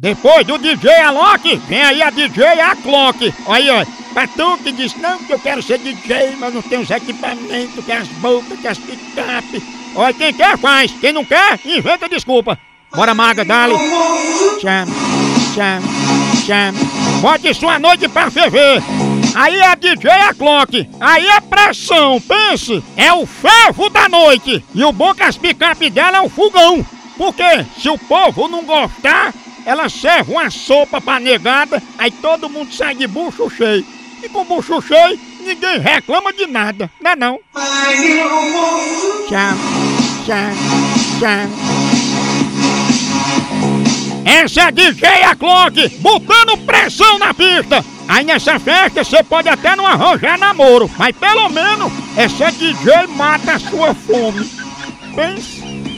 Depois do DJ Alok, vem aí a DJ Aclock. Aí, ó. Pra tu que diz, não, que eu quero ser DJ, mas não tenho os equipamentos, quero as bocas, quero as picape. Olha, quem quer faz, quem não quer, inventa desculpa. Bora, maga, dale. Chama, chama, chama. Bote sua noite pra ferver. Aí é DJ Aclock. Aí é pressão, pense. É o fervo da noite. E o bom que as picape dela é o fogão. Porque se o povo não gostar, ela serve uma sopa pra negada, aí todo mundo sai de bucho cheio. E com bucho cheio, ninguém reclama de nada, não é não? Tchau, tchau, tchau. Essa é DJ a Clock, botando pressão na pista. Aí nessa festa você pode até não arranjar namoro, mas pelo menos essa DJ mata a sua fome. Pense.